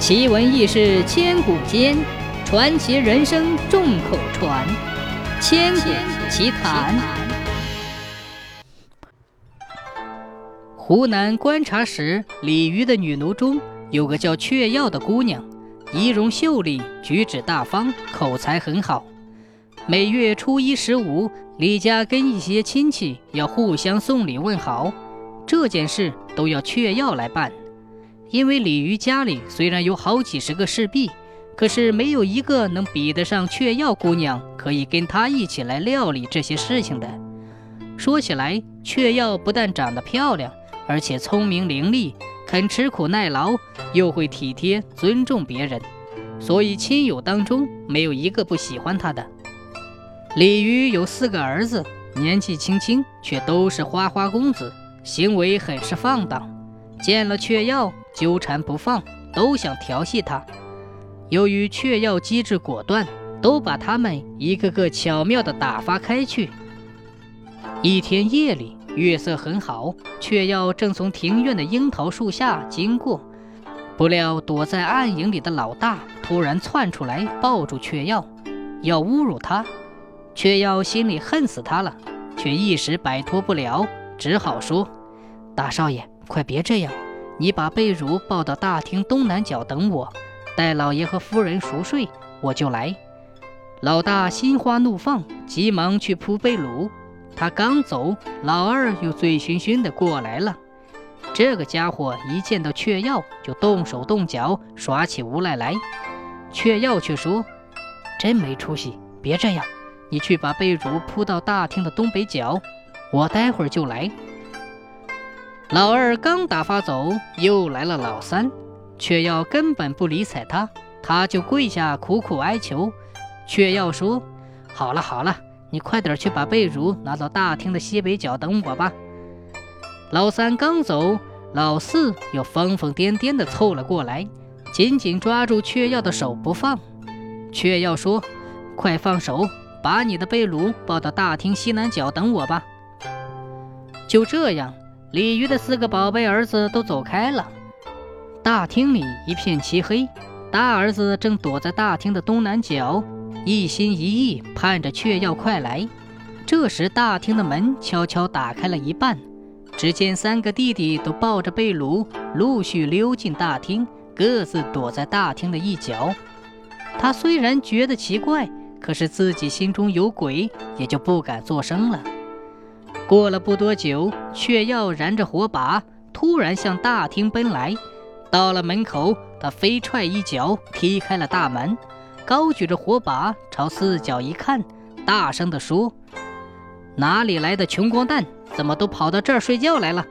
奇闻异事千古间，传奇人生众口传。千古奇谈。湖南观察使李渔的女奴中有个叫雀耀的姑娘，仪容秀丽，举止大方，口才很好。每月初一、十五，李家跟一些亲戚要互相送礼问好，这件事都要雀耀来办。因为李鱼家里虽然有好几十个侍婢，可是没有一个能比得上雀耀姑娘，可以跟她一起来料理这些事情的。说起来，雀耀不但长得漂亮，而且聪明伶俐，肯吃苦耐劳，又会体贴尊重别人，所以亲友当中没有一个不喜欢她的。李鱼有四个儿子，年纪轻轻，却都是花花公子，行为很是放荡。见了雀药。纠缠不放，都想调戏他。由于雀药机智果断，都把他们一个个巧妙地打发开去。一天夜里，月色很好，雀药正从庭院的樱桃树下经过，不料躲在暗影里的老大突然窜出来，抱住雀药，要侮辱他。雀药心里恨死他了，却一时摆脱不了，只好说：“大少爷，快别这样。”你把被褥抱到大厅东南角等我，待老爷和夫人熟睡，我就来。老大心花怒放，急忙去铺被褥。他刚走，老二又醉醺醺的过来了。这个家伙一见到雀耀，就动手动脚，耍起无赖来。雀耀却说：“真没出息，别这样，你去把被褥铺到大厅的东北角，我待会儿就来。”老二刚打发走，又来了老三，却要根本不理睬他，他就跪下苦苦哀求，却要说：“好了好了，你快点去把被褥拿到大厅的西北角等我吧。”老三刚走，老四又疯疯癫癫地凑了过来，紧紧抓住雀耀的手不放。雀耀说：“快放手，把你的被褥抱到大厅西南角等我吧。”就这样。鲤鱼的四个宝贝儿子都走开了，大厅里一片漆黑。大儿子正躲在大厅的东南角，一心一意盼着雀要快来。这时，大厅的门悄悄打开了一半，只见三个弟弟都抱着被褥，陆续溜进大厅，各自躲在大厅的一角。他虽然觉得奇怪，可是自己心中有鬼，也就不敢作声了。过了不多久，雀耀燃着火把，突然向大厅奔来。到了门口，他飞踹一脚踢开了大门，高举着火把朝四角一看，大声地说：“哪里来的穷光蛋，怎么都跑到这儿睡觉来了？”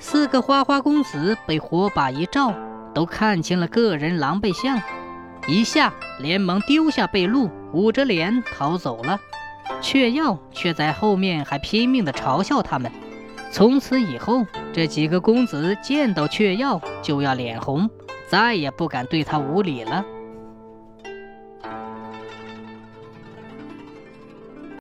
四个花花公子被火把一照，都看清了个人狼狈相，一下连忙丢下被褥，捂着脸逃走了。雀耀却在后面还拼命地嘲笑他们。从此以后，这几个公子见到雀耀就要脸红，再也不敢对他无礼了。